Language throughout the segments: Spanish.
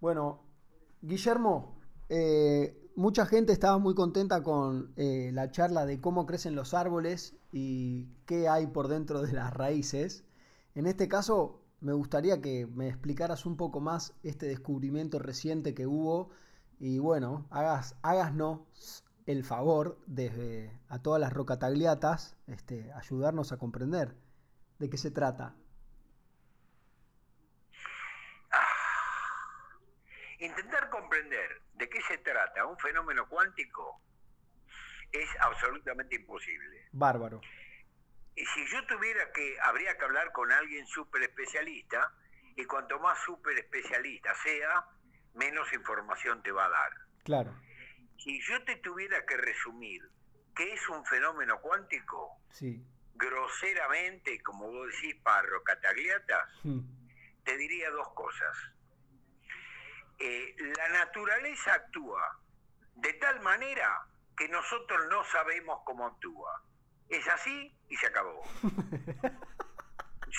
Bueno, Guillermo, eh, mucha gente estaba muy contenta con eh, la charla de cómo crecen los árboles y qué hay por dentro de las raíces. En este caso, me gustaría que me explicaras un poco más este descubrimiento reciente que hubo y bueno, hagas, hágasnos el favor desde a todas las rocatagliatas, este, ayudarnos a comprender de qué se trata. Ah, intentar comprender de qué se trata un fenómeno cuántico es absolutamente imposible. Bárbaro. Y si yo tuviera que, habría que hablar con alguien súper especialista, y cuanto más súper especialista sea, menos información te va a dar. Claro. Si yo te tuviera que resumir qué es un fenómeno cuántico, sí. groseramente, como vos decís, parro catagliatas, Hmm. te diría dos cosas. Eh, la naturaleza actúa de tal manera que nosotros no sabemos cómo actúa. Es así y se acabó.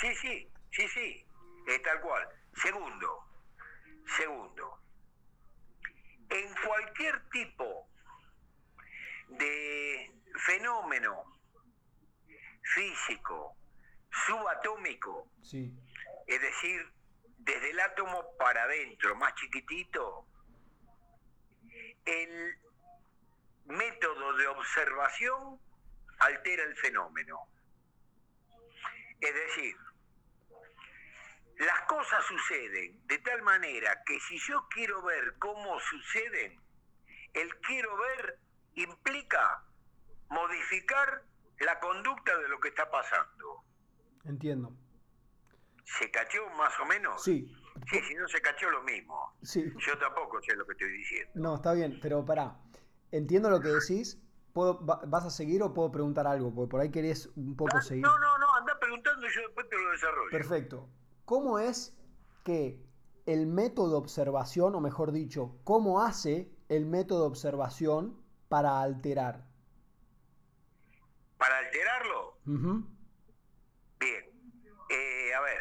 Sí, sí, sí, sí, es tal cual. Segundo, segundo, en cualquier tipo de fenómeno físico, subatómico, Sí. es decir, desde el átomo para adentro, más chiquitito, el método de observación altera el fenómeno. Es decir, las cosas suceden de tal manera que si yo quiero ver cómo suceden, el quiero ver implica modificar la conducta de lo que está pasando. Entiendo. ¿Se cachó más o menos? Sí. Sí, si no se cachó lo mismo. Sí. Yo tampoco sé lo que estoy diciendo. No, está bien, pero pará. Entiendo lo que decís. ¿Puedo, va- ¿Vas a seguir o puedo preguntar algo? Porque por ahí querés un poco Ah, seguir. No, no, no, anda preguntando y yo después te lo desarrollo. Perfecto. ¿Cómo es que el método de observación, o mejor dicho, cómo hace el método de observación para alterar? Para alterarlo, bien. Eh, a ver.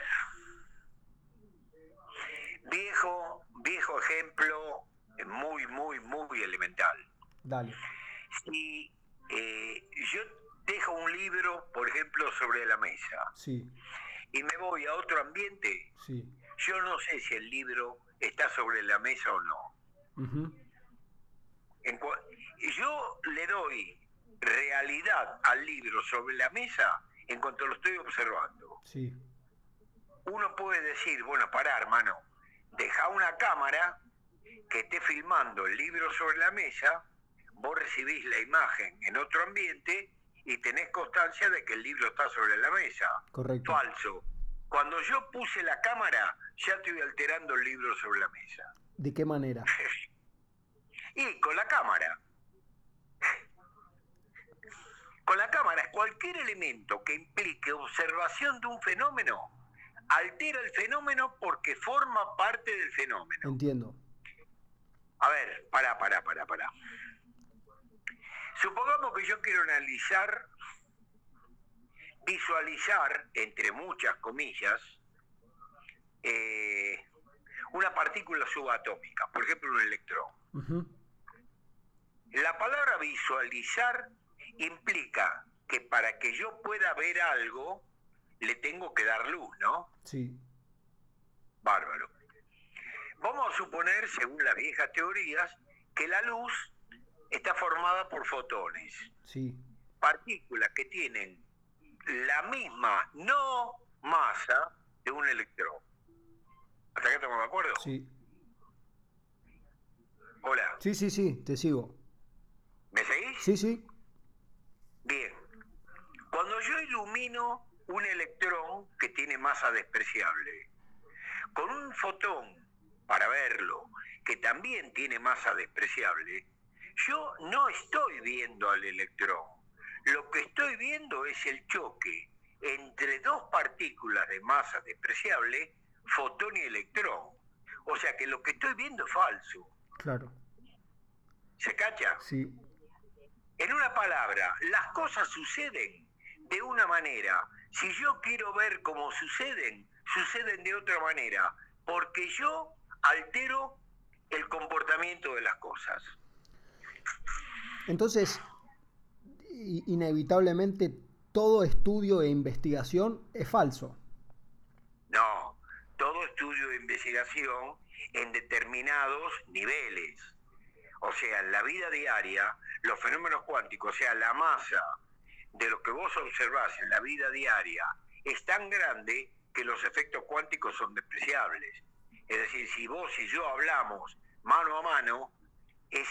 Viejo, viejo ejemplo, eh, muy, muy, muy elemental. Dale. Si eh, yo dejo un libro, por ejemplo, sobre la mesa Sí, y me voy a otro ambiente, sí. yo no sé si el libro está sobre la mesa o no. En cua- yo le doy realidad al libro sobre la mesa en cuanto lo estoy observando. Sí, Uno puede decir, bueno, pará, hermano, deja una cámara que esté filmando el libro sobre la mesa, vos recibís la imagen en otro ambiente y tenés constancia de que el libro está sobre la mesa. correcto. Falso. Cuando yo puse la cámara, ya estoy alterando el libro sobre la mesa. ¿De qué manera? Y con la cámara. Con la cámara, cualquier elemento que implique observación de un fenómeno altera el fenómeno porque forma parte del fenómeno. Entiendo. A ver, pará, pará, pará, pará. Supongamos que yo quiero analizar, visualizar, entre muchas comillas, eh, una partícula subatómica, por ejemplo un electrón. La palabra visualizar implica que para que yo pueda ver algo, le tengo que dar luz, ¿no? Sí, Bárbaro. Vamos a suponer, según las viejas teorías, que la luz está formada por fotones, sí, partículas que tienen la misma no masa de un electrón. ¿Hasta acá estamos de acuerdo? sí. Hola, Sí, sí, sí, te sigo. ¿me seguís? Sí, sí. Bien. Cuando yo ilumino un electrón que tiene masa despreciable, con un fotón para verlo que también tiene masa despreciable, yo no estoy viendo al electrón. Lo que estoy viendo es el choque entre dos partículas de masa despreciable, fotón y electrón. O sea que lo que estoy viendo es falso. Claro. ¿Se cacha? Sí, En una palabra, las cosas suceden de una manera. Si yo quiero ver cómo suceden, suceden de otra manera, porque yo altero el comportamiento de las cosas. Entonces, inevitablemente todo estudio e investigación es falso. No, todo estudio e investigación en determinados niveles. O sea, en la vida diaria, los fenómenos cuánticos, o sea, la masa de lo que vos observás en la vida diaria es tan grande que los efectos cuánticos son despreciables. Es decir, si vos y yo hablamos mano a mano, es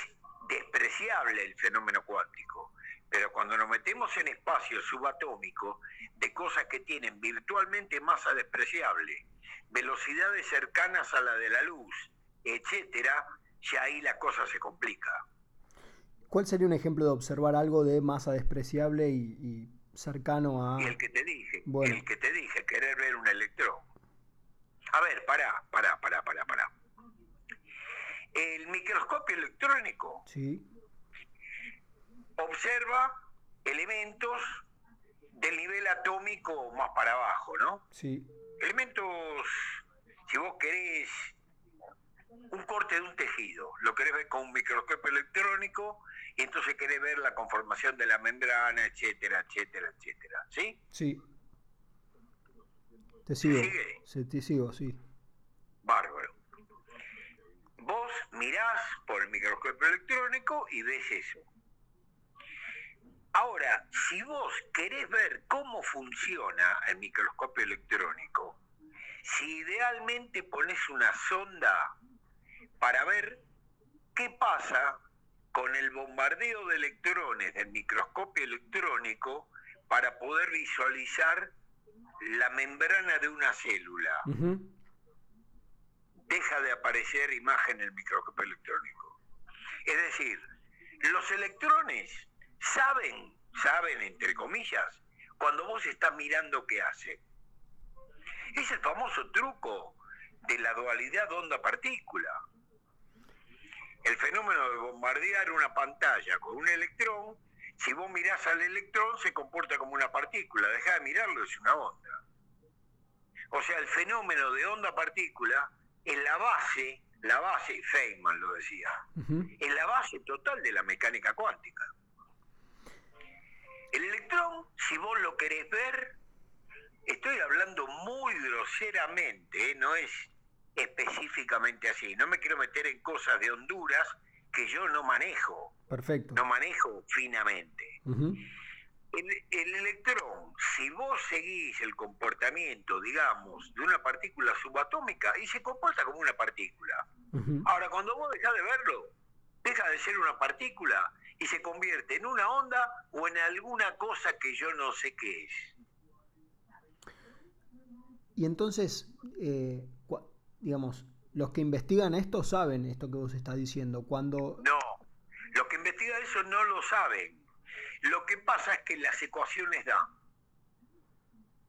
despreciable el fenómeno cuántico. Pero cuando nos metemos en espacios subatómicos de cosas que tienen virtualmente masa despreciable, velocidades cercanas a la de la luz, etcétera, ya ahí la cosa se complica. ¿Cuál sería un ejemplo de observar algo de masa despreciable y, cercano a...? el que te dije, el que te dije, querer ver un electrón. A ver, pará, pará, pará, pará, pará. El microscopio electrónico sí. observa elementos del nivel atómico más para abajo, ¿no? Sí. Elementos, si vos querés un corte de un tejido, lo querés ver con un microscopio electrónico y entonces querés ver la conformación de la membrana, etcétera, etcétera, etcétera. ¿Sí? Sí. Te sigo. Sí, te sigo, sí. Bárbaro. Vos mirás por el microscopio electrónico y ves eso. Ahora, si vos querés ver cómo funciona el microscopio electrónico, si idealmente pones una sonda para ver qué pasa con el bombardeo de electrones del microscopio electrónico para poder visualizar la membrana de una célula. Deja de aparecer imagen en el microscopio electrónico. Es decir, los electrones saben, saben entre comillas, cuando vos estás mirando qué hace. Es el famoso truco de la dualidad onda-partícula. El fenómeno de bombardear una pantalla con un electrón, si vos mirás al electrón se comporta como una partícula, deja de mirarlo, es una onda. O sea, el fenómeno de onda-partícula es la base, la base, Feynman lo decía, es la base total de la mecánica cuántica. El electrón, si vos lo querés ver, estoy hablando muy groseramente, ¿eh? no es específicamente así. No me quiero meter en cosas de Honduras que yo no manejo. Perfecto. No manejo finamente. el, electrón, si vos seguís el comportamiento, digamos, de una partícula subatómica, y se comporta como una partícula. Ahora, cuando vos dejás de verlo, deja de ser una partícula y se convierte en una onda o en alguna cosa que yo no sé qué es. Y entonces, eh, digamos, los que investigan esto saben esto que vos estás diciendo. Cuando... No, los que investigan eso no lo saben. Lo que pasa es que las ecuaciones dan.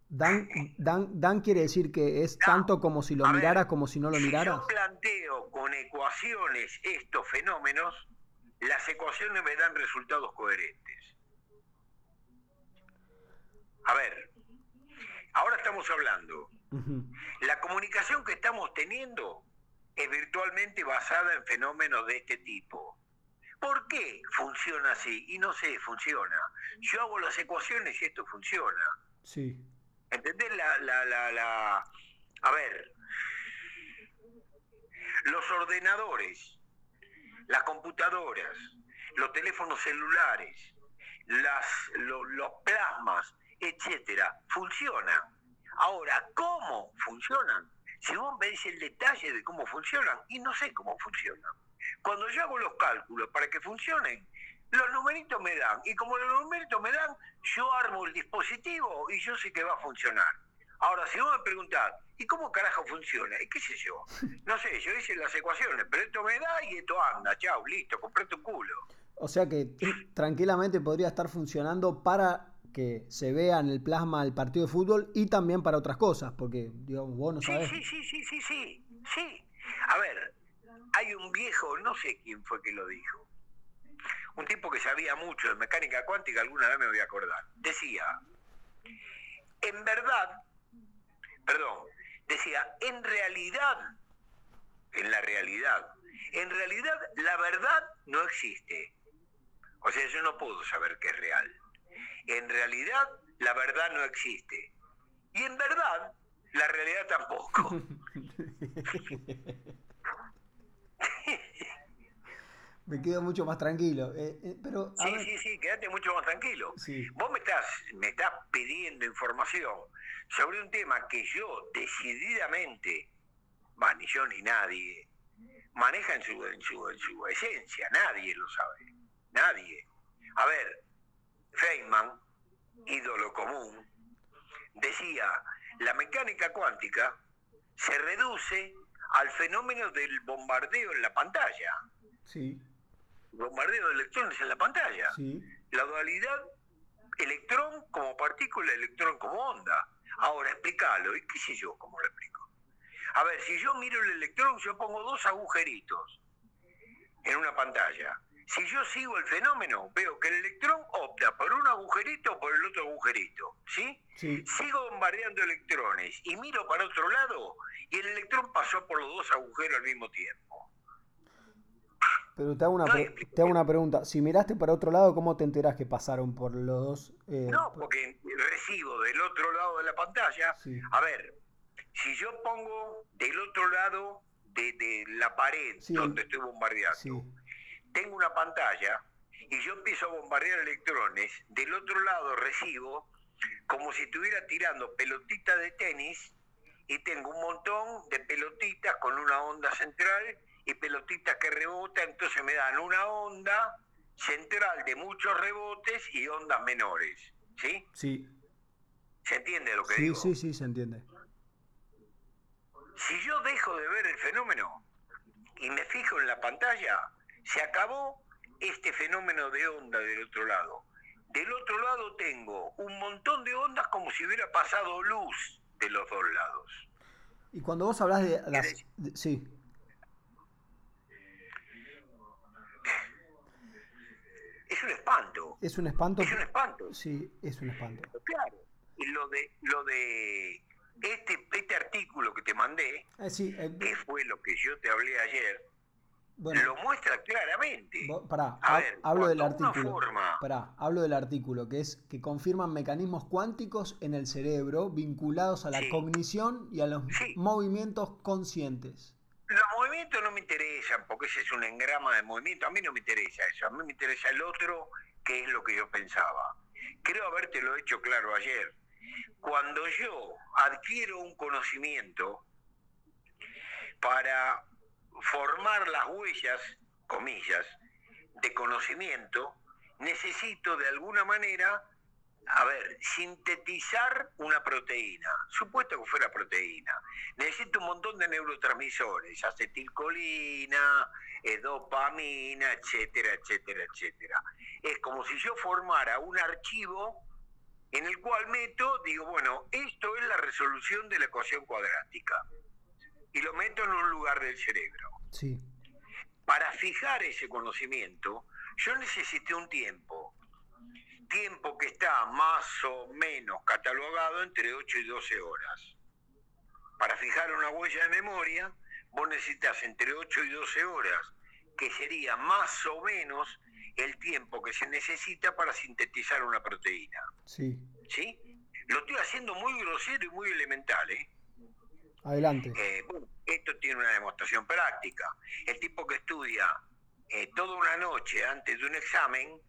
Dan, dan, dan quiere decir que es tanto como si lo miraras como si no lo miraras. Si yo planteo con ecuaciones estos fenómenos, las ecuaciones me dan resultados coherentes. A ver, ahora estamos hablando. La comunicación que estamos teniendo es virtualmente basada en fenómenos de este tipo. ¿Por qué funciona así? Y no sé, funciona. Yo hago las ecuaciones y esto funciona. Sí. ¿Entendés la, la, la, la... A ver, los ordenadores las computadoras, los teléfonos celulares, las, los plasmas, etcétera, funcionan. Ahora, ¿cómo funcionan? Si vos veis el detalle de cómo funcionan, y no sé cómo funcionan. Cuando yo hago los cálculos para que funcionen, los numeritos me dan, y como los numeritos me dan, yo armo el dispositivo y yo sé que va a funcionar. Ahora, si vos me preguntás, ¿y cómo carajo funciona? ¿Y qué sé yo? No sé, yo hice las ecuaciones, pero esto me da y esto anda, chao, listo, compré tu culo. O sea que tranquilamente podría estar funcionando para que se vea en el plasma el partido de fútbol y también para otras cosas, porque digamos, vos no sabés. Sí, sí, sí, sí, sí, sí. A ver, hay un viejo, no sé quién fue que lo dijo, un tipo que sabía mucho de mecánica cuántica, alguna vez me voy a acordar, decía, en verdad, perdón, decía, en realidad, en la realidad, en realidad la verdad no existe. O sea, yo no puedo saber qué es real. En realidad la verdad no existe. Y en verdad la realidad tampoco. me quedo mucho más tranquilo. Eh, eh, pero, sí, sí, sí, quédate mucho más tranquilo. Vos me estás, me estás pidiendo información sobre un tema que yo decididamente, ni yo ni nadie, maneja en su, en su, en su esencia, nadie lo sabe, nadie. A ver, Feynman, ídolo común, decía, la mecánica cuántica se reduce al fenómeno del bombardeo en la pantalla. Sí bombardeo de electrones en la pantalla. La dualidad electrón como partícula, electrón como onda. Ahora, explícalo, ¿y qué sé yo cómo lo explico? A ver, si yo miro el electrón, yo pongo dos agujeritos en una pantalla. Si yo sigo el fenómeno, veo que el electrón opta por un agujerito o por el otro agujerito. ¿sí? ¿sí? Sigo bombardeando electrones y miro para otro lado y el electrón pasó por los dos agujeros al mismo tiempo. Pero te hago, una te hago una pregunta. Si miraste para otro lado, ¿cómo te enterás que pasaron por los dos? Eh, no, porque recibo del otro lado de la pantalla. A ver, si yo pongo del otro lado de, la pared donde estoy bombardeando, tengo una pantalla y yo empiezo a bombardear electrones, del otro lado recibo como si estuviera tirando pelotitas de tenis y tengo un montón de pelotitas con una onda central y pelotitas que rebotan, entonces me dan una onda central de muchos rebotes y ondas menores. ¿Sí? Sí. ¿Se entiende lo que digo? Sí, sí, sí, se entiende. Si yo dejo de ver el fenómeno y me fijo en la pantalla, se acabó este fenómeno de onda del otro lado. Del otro lado tengo un montón de ondas como si hubiera pasado luz de los dos lados. Y cuando vos hablas de las... sí. es un espanto. Es un espanto. Es un espanto. Sí, es un espanto. Claro. Y lo de, lo de este, este artículo que te mandé, eh, sí, eh, que fue lo que yo te hablé ayer, lo muestra claramente. Pará, hablo del artículo. Pará, hablo del artículo, que es que confirman mecanismos cuánticos en el cerebro vinculados a la cognición y a los movimientos conscientes. Los movimientos no me interesan, porque ese es un engrama de movimiento. A mí no me interesa eso, a mí me interesa el otro, que es lo que yo pensaba. Creo habértelo hecho claro ayer. Cuando yo adquiero un conocimiento para formar las huellas, comillas, de conocimiento, necesito de alguna manera a ver, sintetizar una proteína, supuesto que fuera proteína, necesito un montón de neurotransmisores, acetilcolina, eh, dopamina, etcétera, etcétera, etcétera. Es como si yo formara un archivo en el cual meto, digo, bueno, esto es la resolución de la ecuación cuadrática. Y lo meto en un lugar del cerebro. Sí. Para fijar ese conocimiento, yo necesité un tiempo tiempo que está más o menos catalogado entre 8 y 12 horas. Para fijar una huella de memoria, vos necesitas entre 8 y 12 horas, que sería más o menos el tiempo que se necesita para sintetizar una proteína. Sí. ¿Sí? Lo estoy haciendo muy grosero y muy elemental, ¿eh? Adelante. Eh, esto tiene una demostración práctica. El tipo que estudia eh, toda una noche antes de un examen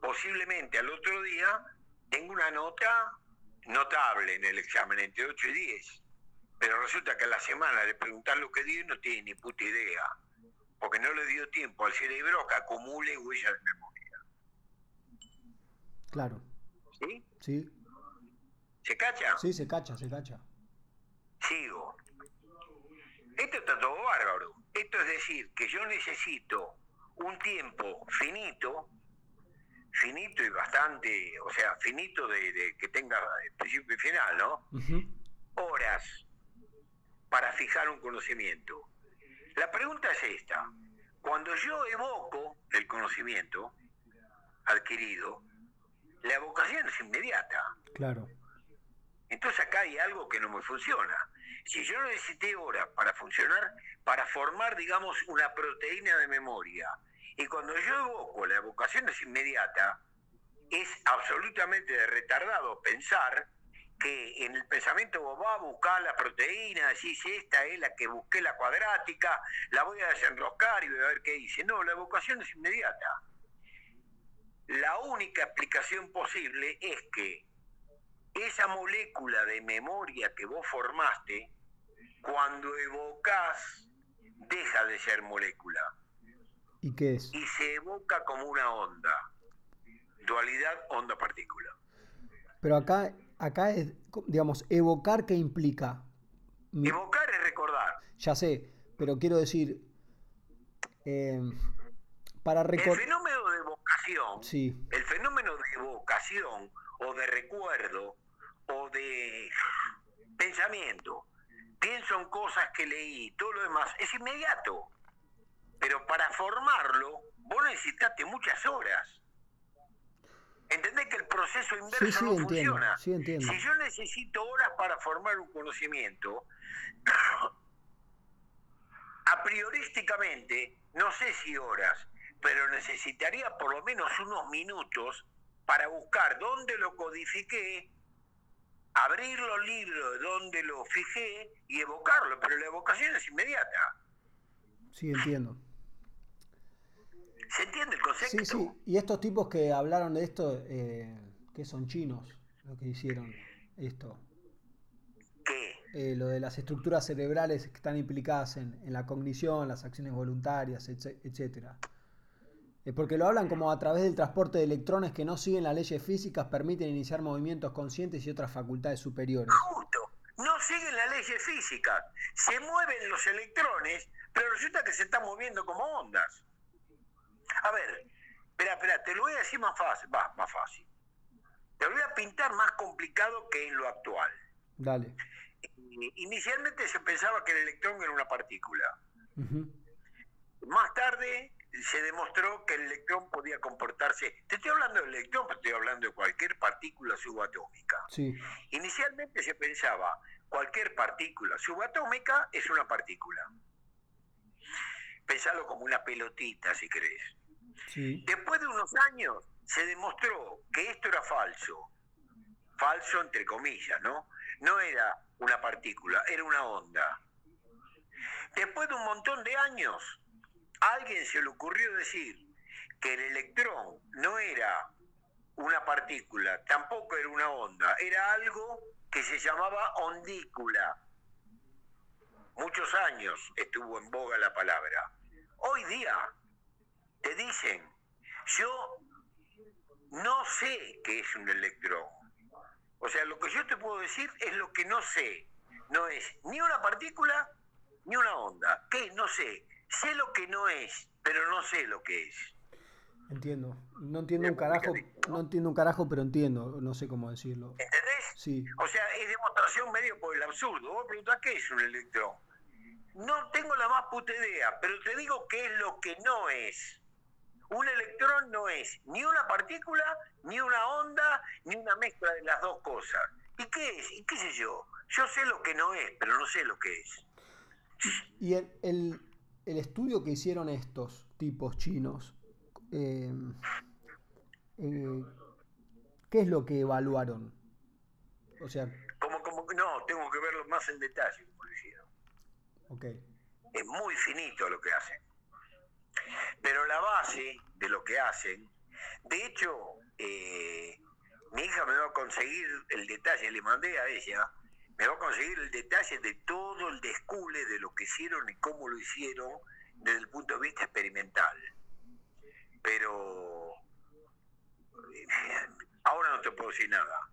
posiblemente al otro día tengo una nota notable en el examen, entre 8 y 10. Pero resulta que a la semana le preguntar lo que dio y no tiene ni puta idea, porque no le dio tiempo al cerebro que acumule huellas de memoria. Claro. ¿Sí? Sí. ¿Se cacha? Sí, se cacha, se cacha. Esto está todo bárbaro. Esto es decir, que yo necesito un tiempo finito finito y bastante, o sea, finito de, que tenga principio y final, ¿no? Horas para fijar un conocimiento. La pregunta es esta. Cuando yo evoco el conocimiento adquirido, la evocación es inmediata. Claro. Entonces acá hay algo que no me funciona. Si yo necesité horas para funcionar, para formar, digamos, una proteína de memoria, y cuando yo evoco, la evocación es inmediata, es absolutamente retardado pensar que en el pensamiento vos vas a buscar la proteína, decís, esta es la que busqué la cuadrática, la voy a desenroscar y voy a ver qué dice. No, la evocación es inmediata. La única explicación posible es que esa molécula de memoria que vos formaste, cuando evocas, deja de ser molécula. ¿Y qué es? Y se evoca como una onda. Dualidad onda-partícula. Pero acá, acá es, digamos, evocar qué implica. Evocar es recordar. Ya sé, pero quiero decir, eh, para recordar... El fenómeno de evocación, sí. el fenómeno de evocación o de recuerdo o de pensamiento, pienso en cosas que leí, todo lo demás, es inmediato. Pero para formarlo, vos necesitaste muchas horas. ¿Entendés que el proceso inverso no funciona? Sí, entiendo. Si yo necesito horas para formar un conocimiento, a priorísticamente, no sé si horas, pero necesitaría por lo menos unos minutos para buscar dónde lo codifiqué, abrir los libros donde lo fijé y evocarlo, pero la evocación es inmediata. Sí, entiendo. ¿Se entiende el concepto? Sí, sí. Y estos tipos que hablaron de esto, eh, que son chinos, lo que hicieron esto. ¿Qué? Eh, lo de las estructuras cerebrales que están implicadas en, en la cognición, las acciones voluntarias, etcétera. Eh, porque lo hablan como a través del transporte de electrones que no siguen las leyes físicas, permiten iniciar movimientos conscientes y otras facultades superiores. Justo, no siguen las leyes físicas. Se mueven los electrones, pero resulta que se están moviendo como ondas. A ver, espera, espera, te lo voy a decir más fácil, va, más fácil. Te lo voy a pintar más complicado que en lo actual. Dale. Inicialmente se pensaba que el electrón era una partícula. Más tarde se demostró que el electrón podía comportarse. Te estoy hablando del electrón, pero estoy hablando de cualquier partícula subatómica. Sí. Inicialmente se pensaba cualquier partícula subatómica es una partícula. Pensalo como una pelotita, si querés. Después de unos años se demostró que esto era falso. Falso entre comillas, ¿no? No era una partícula, era una onda. Después de un montón de años, alguien se le ocurrió decir que el electrón no era una partícula, tampoco era una onda, era algo que se llamaba ondícula. Muchos años estuvo en boga la palabra. Hoy día te dicen, yo no sé qué es un electrón. O sea, lo que yo te puedo decir es lo que no sé. No es ni una partícula ni una onda. ¿Qué? No sé. Sé lo que no es, pero no sé lo que es. Entiendo. No entiendo un carajo, no entiendo un carajo, pero entiendo, no sé cómo decirlo. ¿Entendés? Sí. O sea, es demostración medio por el absurdo. Vos preguntás qué es un electrón. No tengo la más puta idea, pero te digo qué es lo que no es. Un electrón no es ni una partícula, ni una onda, ni una mezcla de las dos cosas. ¿Y qué es? ¿Y qué sé yo? Yo sé lo que no es, pero no sé lo que es. Y el, estudio que hicieron estos tipos chinos, eh, eh, ¿qué es lo que evaluaron? O sea... Como, como, no, tengo que verlo más en detalle, como decía. Ok. Es muy finito lo que hacen. Pero la base de lo que hacen, de hecho, eh, mi hija me va a conseguir el detalle, le mandé a ella, me va a conseguir el detalle de todo el descule de lo que hicieron y cómo lo hicieron desde el punto de vista experimental. Pero eh, ahora no te puedo decir nada.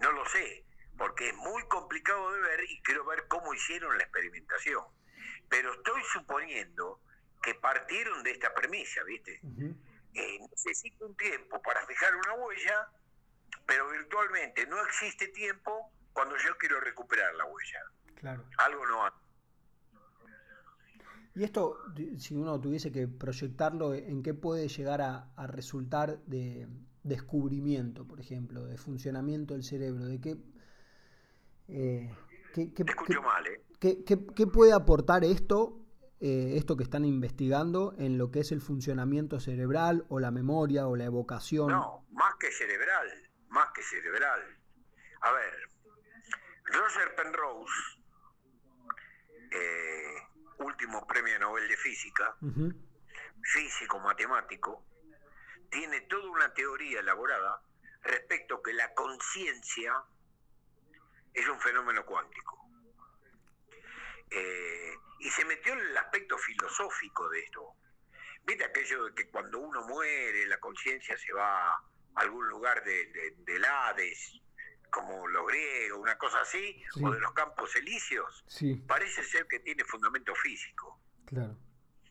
No lo sé, porque es muy complicado de ver y quiero ver cómo hicieron la experimentación. Pero estoy suponiendo que partieron de esta premisa, ¿viste? Eh, necesito un tiempo para fijar una huella, pero virtualmente no existe tiempo cuando yo quiero recuperar la huella. Claro. Algo no Y esto, si uno tuviese que proyectarlo, ¿en qué puede llegar a, resultar de descubrimiento, por ejemplo, de funcionamiento del cerebro? ¿De qué, eh, ¿Qué, qué, qué- mal, ¿eh? qué puede aportar esto, eh, esto que están investigando, en lo que es el funcionamiento cerebral o la memoria o la evocación? No, más que cerebral, más que cerebral. A ver, Roger Penrose, eh, último premio Nobel de Física, físico matemático, tiene toda una teoría elaborada respecto que la conciencia es un fenómeno cuántico. Eh, y se metió en el aspecto filosófico de esto. ¿Viste aquello de que cuando uno muere la conciencia se va a algún lugar de, de- del Hades, como los griegos, una cosa así, Sí. o de los campos elíseos? Sí, Parece ser que tiene fundamento físico. claro.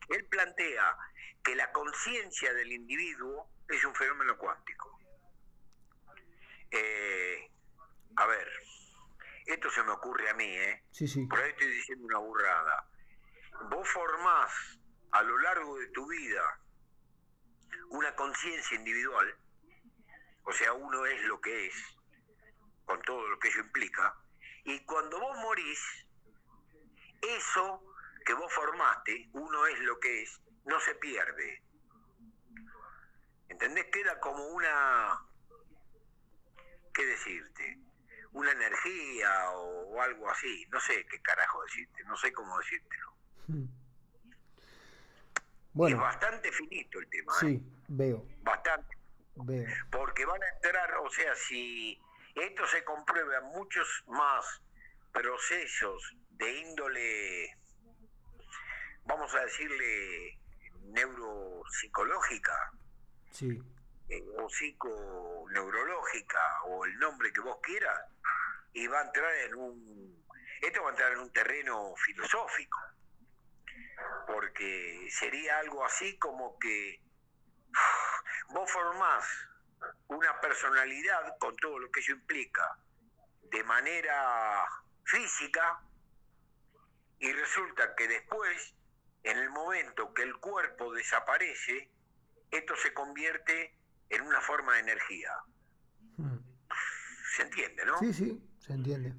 Él plantea que la conciencia del individuo es un fenómeno cuántico. Eh, a ver, esto se me ocurre a mí, ¿eh? Sí, sí. Por ahí estoy diciendo una burrada. Vos formás a lo largo de tu vida una conciencia individual, o sea, uno es lo que es, con todo lo que ello implica, y cuando vos morís, eso que vos formaste, uno es lo que es, no se pierde. ¿Entendés? Queda como una, ¿qué decirte? Una energía o, o algo así, no sé qué carajo decirte, no sé cómo decírtelo. Mm. Es Bueno, bastante finito el tema, ¿eh? sí, veo, bastante, veo. porque van a entrar, o sea, si esto se comprueba muchos más procesos de índole, vamos a decirle, neuropsicológica Sí, eh, o psiconeurológica o el nombre que vos quieras, y va a entrar en un, esto va a entrar en un terreno filosófico, porque sería algo así como que vos formás una personalidad con todo lo que ello implica de manera física y resulta que después, en el momento que el cuerpo desaparece, esto se convierte en una forma de energía. Mm. ¿Se entiende, no? sí, sí, se entiende.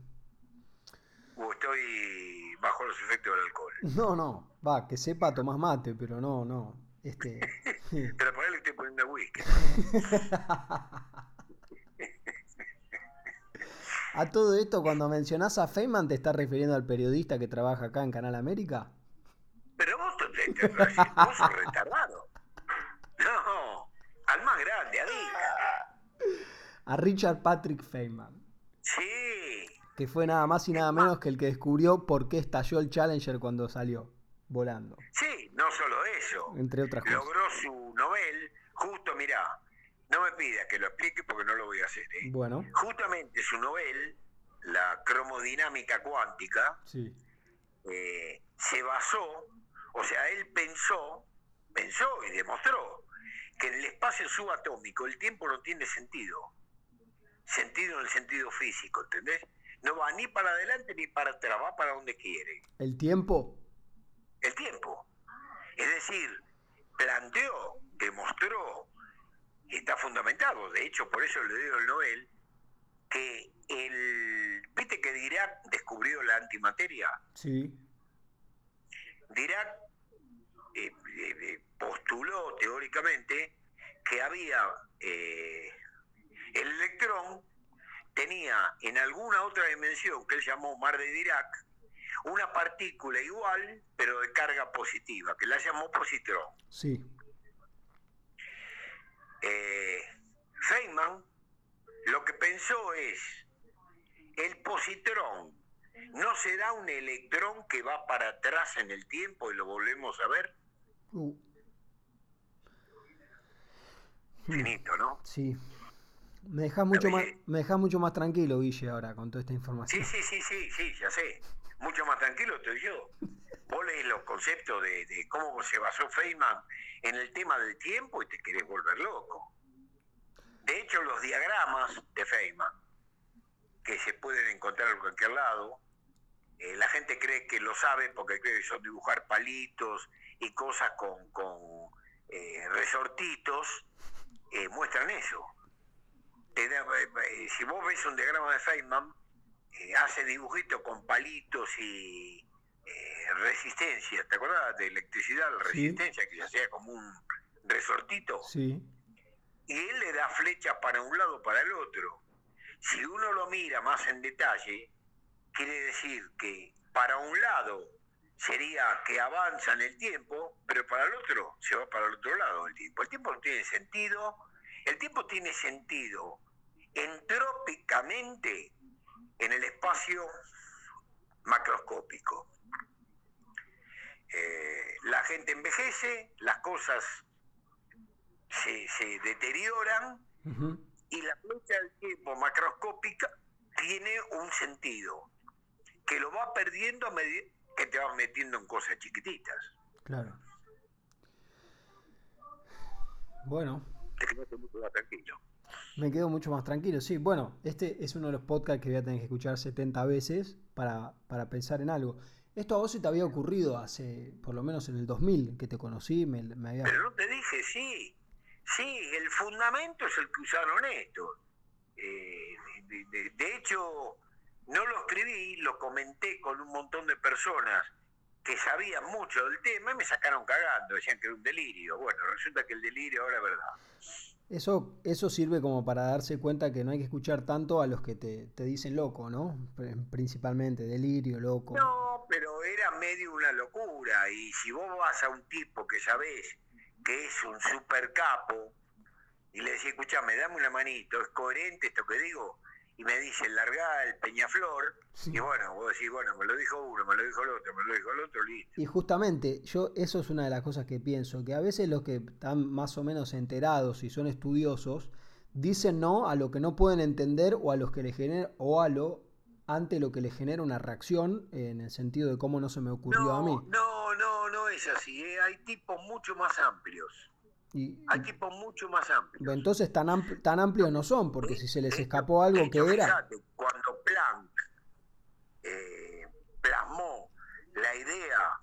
O estoy bajo los efectos del alcohol. No, no, va, que sepa tomás mate, pero no, no. Este. Pero por ahí le estoy poniendo whisky. A todo esto, cuando mencionás a Feynman, ¿te estás refiriendo al periodista que trabaja acá en Canal América? Pero vos, te- vos sos retardado. No, al más grande, a Dica. A Richard Patrick Feynman, Sí, que fue nada más y nada menos que el que descubrió por qué estalló el Challenger cuando salió volando, sí, no solo eso. entre otras cosas. Logró su novel, justo, mirá, no me pidas que lo explique porque no lo voy a hacer. ¿eh? Bueno, Justamente su novel, La cromodinámica cuántica, sí, eh, se basó, o sea, él pensó, pensó y demostró que en el espacio subatómico el tiempo no tiene sentido. Sentido en el sentido físico, ¿entendés? No va ni para adelante ni para atrás, va para donde quiere. el tiempo, El tiempo. Es decir, planteó, demostró, y está fundamentado, de hecho por eso le dio el Nobel, que el... ¿Viste que Dirac descubrió la antimateria? sí, Dirac eh, eh, eh, postuló teóricamente que había eh, el electrón tenía en alguna otra dimensión que él llamó mar de Dirac una partícula igual pero de carga positiva que la llamó positrón. sí, Eh, Feynman lo que pensó es el positrón no se da un electrón que va para atrás en el tiempo y lo volvemos a ver Uh, finito, ¿no? sí. Me dejas mucho más, Sí. me dejás mucho más tranquilo, Guille, ahora con toda esta Sí, información. sí, sí, sí, sí, ya sé. Mucho más tranquilo estoy yo. Vos lees los conceptos de, de cómo se basó Feynman en el tema del tiempo y te querés volver loco. De hecho, los diagramas de Feynman, que se pueden encontrar en cualquier lado, eh, la gente cree que lo sabe porque cree que son dibujar palitos y cosas con, con eh, resortitos, eh, muestran eso. Te da- eh, eh, si vos ves un diagrama de Feynman, eh, hace dibujitos con palitos y eh, resistencia. ¿Te acuerdas de electricidad, la resistencia que se hacía como un resortito? Sí. Y él le da flechas para un lado para el otro. Si uno lo mira más en detalle, quiere decir que para un lado sería que avanza en el tiempo, pero para el otro se va para el otro lado del tiempo. El tiempo no tiene sentido, el tiempo tiene sentido entrópicamente en el espacio macroscópico. Eh, la gente envejece, las cosas se, deterioran y la flecha del tiempo macroscópica tiene un sentido que lo va perdiendo a medida que te vas metiendo en cosas chiquititas. Claro. Bueno. Te quedaste mucho más tranquilo. Me quedo mucho más tranquilo, sí. Bueno, este es uno de los podcasts que voy a tener que escuchar 70 veces para, para pensar en algo. Esto a vos se te había ocurrido hace, por lo menos en el 2000, que te conocí, me, me había... Pero no te dije, sí. Sí, el fundamento es el que usaron estos. Eh, de, hecho, no lo escribí, lo comenté con un montón de personas que sabían mucho del tema y me sacaron cagando, decían que era un delirio. Bueno, resulta que el delirio ahora es verdad. Eso, eso sirve como para darse cuenta que no hay que escuchar tanto a los que te, te dicen loco, ¿no? Principalmente, delirio, loco. No, pero era medio una locura. Y si vos vas a un tipo que sabés que es un super capo y le decís, escuchame, dame una manito, ¿es coherente esto que digo? Y me dice, larga el Peñaflor, y bueno, vos decís, bueno, me lo dijo uno, me lo dijo el otro, me lo dijo el otro, listo. Y justamente, yo, eso es una de las cosas que pienso, que a veces los que están más o menos enterados y son estudiosos, dicen no a lo que no pueden entender o a los que le genera, o a lo ante lo que le genera una reacción en el sentido de cómo no se me ocurrió a mí. No, no, no es así, ¿eh? hay tipos mucho más amplios. Hay tipos mucho más amplios. Entonces tan, tan amplios no son, porque si se les escapó algo que era... Cuando Planck eh, plasmó la idea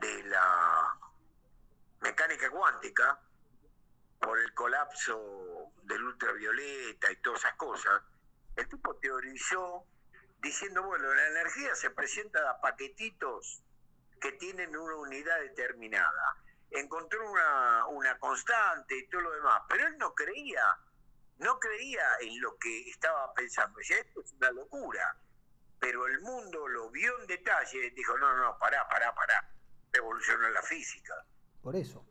de la mecánica cuántica por el colapso del ultravioleta y todas esas cosas, el tipo teorizó diciendo, bueno, la energía se presenta a paquetitos que tienen una unidad determinada encontró una, una constante y todo lo demás, pero él no creía, no creía en lo que estaba pensando, decía, esto es una locura, pero el mundo lo vio en detalle dijo, no, no, pará, pará, pará, evolucionó la física. Por eso.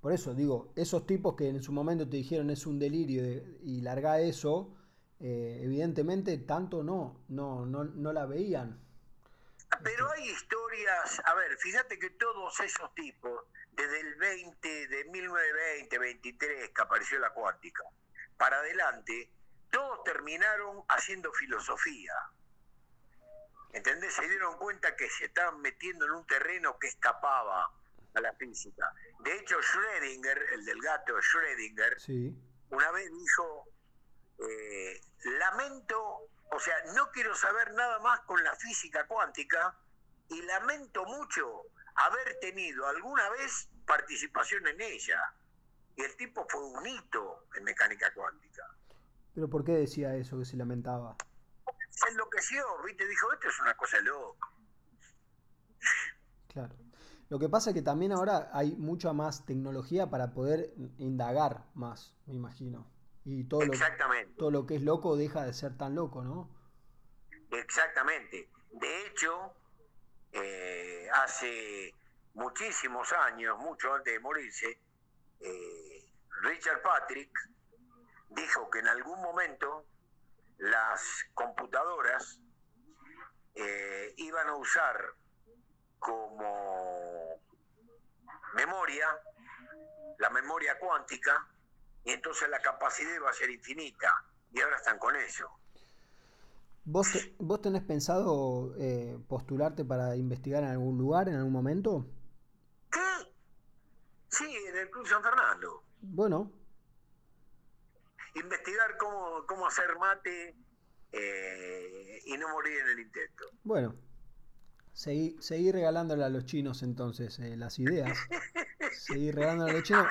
Por eso digo, esos tipos que en su momento te dijeron es un delirio y larga eso, eh, evidentemente tanto no, no, no, no la veían. Pero hay historias, a ver, fíjate que todos esos tipos desde el 20, de 1920, 23, que apareció la cuántica, para adelante, todos terminaron haciendo filosofía. ¿Entendés? Se dieron cuenta que se estaban metiendo en un terreno que escapaba a la física. De hecho, Schrödinger, el del gato Schrödinger, una vez dijo, eh, lamento, o sea, no quiero saber nada más con la física cuántica y lamento mucho haber tenido alguna vez participación en ella. Y el tipo fue un hito en mecánica cuántica. ¿Pero por qué decía eso, que se lamentaba? Se enloqueció, ¿viste? Dijo, esto es una cosa loca. Claro. Lo que pasa es que también ahora hay mucha más tecnología para poder indagar más, me imagino. Y todo, Lo, todo lo que es loco deja de ser tan loco, ¿no? Exactamente. De hecho, eh, hace muchísimos años, mucho antes de morirse, eh, Richard Patrick dijo que en algún momento las computadoras eh, iban a usar como memoria la memoria cuántica y entonces la capacidad iba a ser infinita y ahora están con eso. ¿Vos, ¿Vos tenés pensado eh, postularte para investigar en algún lugar, en algún momento? ¿Qué? Sí, en el Club San Fernando. Bueno. Investigar cómo, cómo hacer mate eh, y no morir en el intento. Bueno, seguí, seguí regalándole a los chinos entonces eh, las ideas. seguí regalándole a los chinos.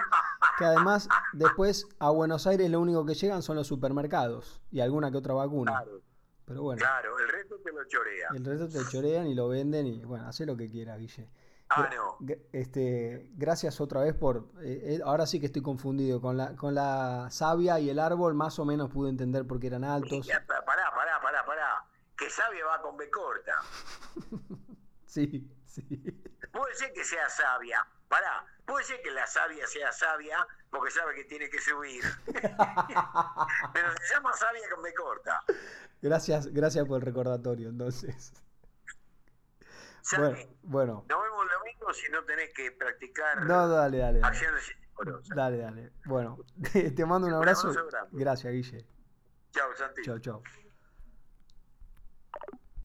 Que además, después a Buenos Aires lo único que llegan son los supermercados y alguna que otra vacuna. Claro. Pero bueno. Claro, el resto te lo chorean. El resto te chorean y lo venden y bueno, hace lo que quieras, Guille. Ah, no. Este, gracias otra vez por. Eh, eh, ahora sí que estoy confundido. Con la, con la savia y el árbol, más o menos pude entender por qué eran altos. pará, pará, pará, pará. Que savia va con B corta. sí, sí. Puede ser que sea sabia. Pará, puede ser que la sabia sea sabia porque sabe que tiene que subir. Pero se llama sabia con B corta. Gracias, gracias por el recordatorio, entonces. bueno, bueno. Nos vemos el domingo si no tenés que practicar no, dale, dale, acciones Dale, dale. Bueno, te, mando un abrazo. Gracias, Guille. Chao, Santi. Chao, chao.